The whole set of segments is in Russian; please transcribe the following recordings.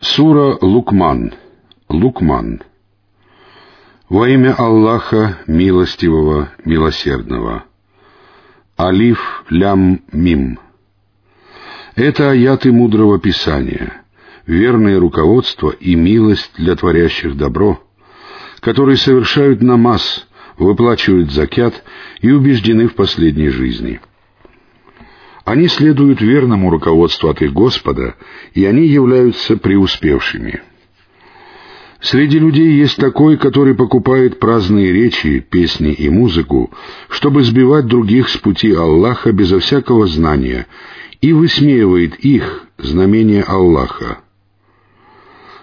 Сура Лукман. Лукман. Во имя Аллаха, милостивого, милосердного. Алиф, лям, мим. Это аяты мудрого Писания, верное руководство и милость для творящих добро, которые совершают намаз, выплачивают закят и убеждены в последней жизни — они следуют верному руководству от их Господа, и они являются преуспевшими. Среди людей есть такой, который покупает праздные речи, песни и музыку, чтобы сбивать других с пути Аллаха безо всякого знания, и высмеивает их, знамения Аллаха.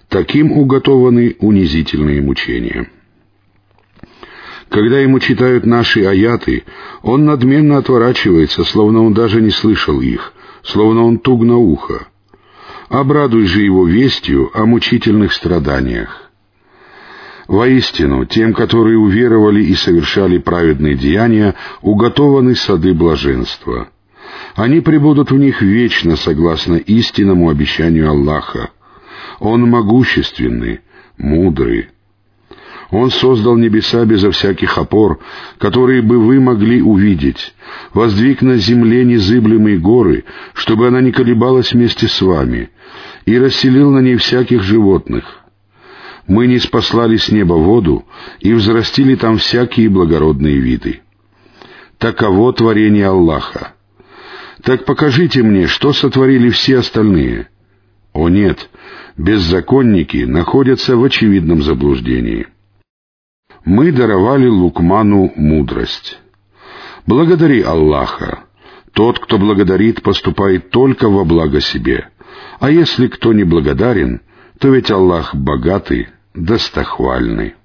Таким уготованы унизительные мучения. Когда ему читают наши аяты, он надменно отворачивается, словно он даже не слышал их, словно он туг на ухо. Обрадуй же его вестью о мучительных страданиях. Воистину, тем, которые уверовали и совершали праведные деяния, уготованы сады блаженства. Они пребудут в них вечно, согласно истинному обещанию Аллаха. Он могущественный, мудрый, он создал небеса безо всяких опор, которые бы вы могли увидеть, воздвиг на земле незыблемые горы, чтобы она не колебалась вместе с вами, и расселил на ней всяких животных. Мы не спаслали с неба воду и взрастили там всякие благородные виды. Таково творение Аллаха. Так покажите мне, что сотворили все остальные. О нет, беззаконники находятся в очевидном заблуждении мы даровали Лукману мудрость. Благодари Аллаха. Тот, кто благодарит, поступает только во благо себе. А если кто не благодарен, то ведь Аллах богатый, достохвальный.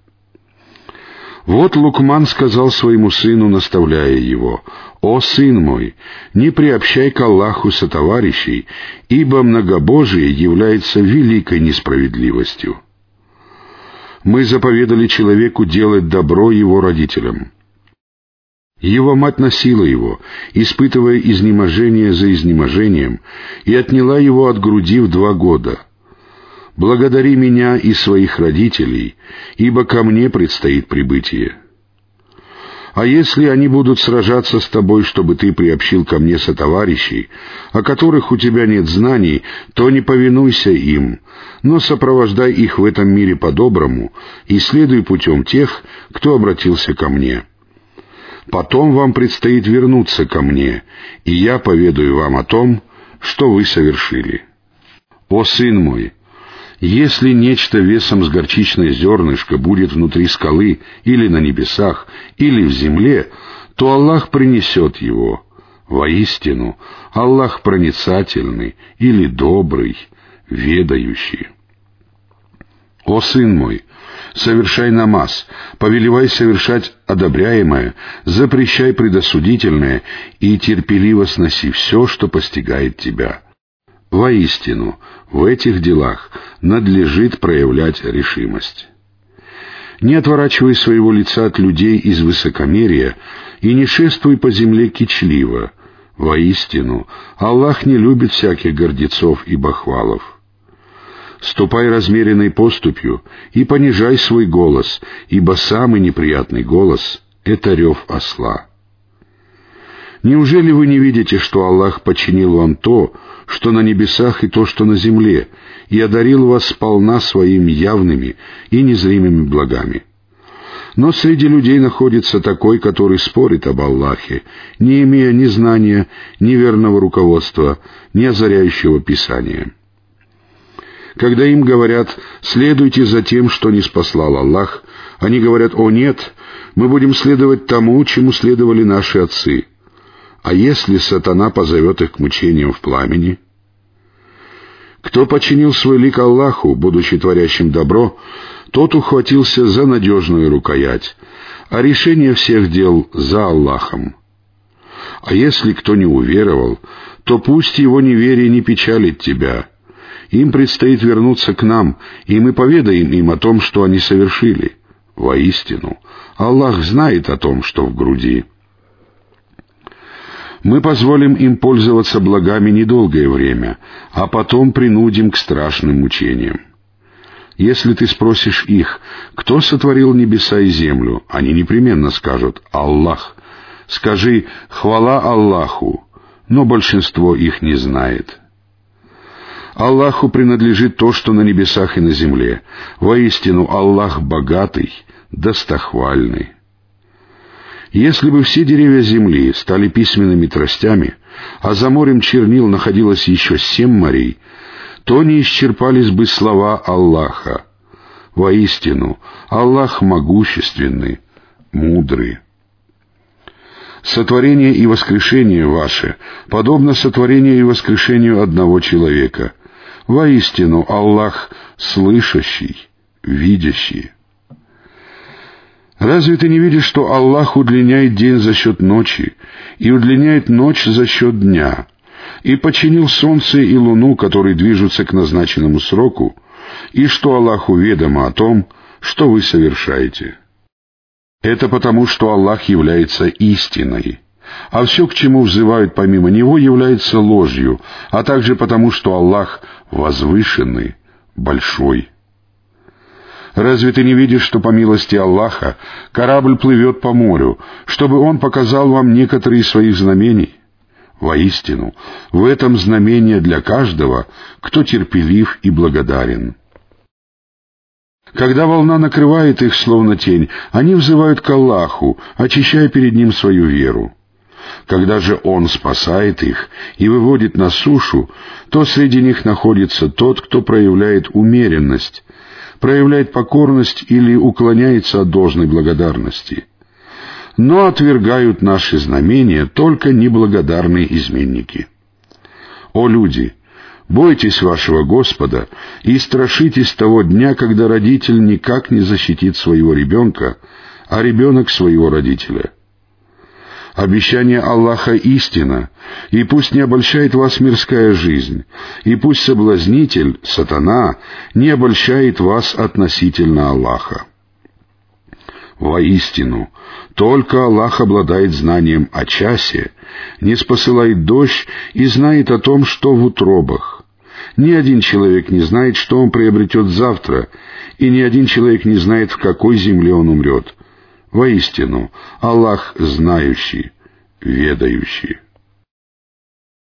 Вот Лукман сказал своему сыну, наставляя его, «О, сын мой, не приобщай к Аллаху сотоварищей, ибо многобожие является великой несправедливостью» мы заповедали человеку делать добро его родителям. Его мать носила его, испытывая изнеможение за изнеможением, и отняла его от груди в два года. «Благодари меня и своих родителей, ибо ко мне предстоит прибытие». А если они будут сражаться с тобой, чтобы ты приобщил ко мне сотоварищей, о которых у тебя нет знаний, то не повинуйся им, но сопровождай их в этом мире по-доброму и следуй путем тех, кто обратился ко мне. Потом вам предстоит вернуться ко мне, и я поведаю вам о том, что вы совершили. О сын мой, если нечто весом с горчичное зернышко будет внутри скалы или на небесах, или в земле, то Аллах принесет его. Воистину, Аллах проницательный или добрый, ведающий. О сын мой, совершай намаз, повелевай совершать одобряемое, запрещай предосудительное и терпеливо сноси все, что постигает тебя. Воистину, в этих делах надлежит проявлять решимость. Не отворачивай своего лица от людей из высокомерия и не шествуй по земле кичливо. Воистину, Аллах не любит всяких гордецов и бахвалов. Ступай размеренной поступью и понижай свой голос, ибо самый неприятный голос — это рев осла. Неужели вы не видите, что Аллах подчинил вам то, что на небесах и то, что на земле, и одарил вас сполна своими явными и незримыми благами? Но среди людей находится такой, который спорит об Аллахе, не имея ни знания, ни верного руководства, ни озаряющего Писания. Когда им говорят «следуйте за тем, что не спаслал Аллах», они говорят «О нет, мы будем следовать тому, чему следовали наши отцы». А если сатана позовет их к мучениям в пламени? Кто починил свой лик Аллаху, будучи творящим добро, тот ухватился за надежную рукоять, а решение всех дел за Аллахом. А если кто не уверовал, то пусть его неверие не печалит тебя. Им предстоит вернуться к нам, и мы поведаем им о том, что они совершили. Воистину, Аллах знает о том, что в груди. Мы позволим им пользоваться благами недолгое время, а потом принудим к страшным мучениям. Если ты спросишь их, кто сотворил небеса и землю, они непременно скажут «Аллах». Скажи «Хвала Аллаху», но большинство их не знает. Аллаху принадлежит то, что на небесах и на земле. Воистину, Аллах богатый, достохвальный. Если бы все деревья земли стали письменными тростями, а за морем чернил находилось еще семь морей, то не исчерпались бы слова Аллаха. Воистину, Аллах могущественный, мудрый. Сотворение и воскрешение ваше подобно сотворению и воскрешению одного человека. Воистину, Аллах слышащий, видящий. Разве ты не видишь, что Аллах удлиняет день за счет ночи и удлиняет ночь за счет дня, и починил солнце и луну, которые движутся к назначенному сроку, и что Аллаху ведомо о том, что вы совершаете? Это потому, что Аллах является истиной, а все, к чему взывают помимо Него, является ложью, а также потому, что Аллах возвышенный, большой. Разве ты не видишь, что по милости Аллаха корабль плывет по морю, чтобы Он показал вам некоторые из своих знамений? Воистину, в этом знамение для каждого, кто терпелив и благодарен. Когда волна накрывает их, словно тень, они взывают к Аллаху, очищая перед Ним свою веру. Когда же Он спасает их и выводит на сушу, то среди них находится тот, кто проявляет умеренность, проявляет покорность или уклоняется от должной благодарности. Но отвергают наши знамения только неблагодарные изменники. О люди! Бойтесь вашего Господа и страшитесь того дня, когда родитель никак не защитит своего ребенка, а ребенок своего родителя — Обещание Аллаха истина, и пусть не обольщает вас мирская жизнь, и пусть соблазнитель, сатана, не обольщает вас относительно Аллаха. Воистину, только Аллах обладает знанием о часе, не спосылает дождь и знает о том, что в утробах. Ни один человек не знает, что он приобретет завтра, и ни один человек не знает, в какой земле он умрет — Воистину, Аллах знающий, ведающий.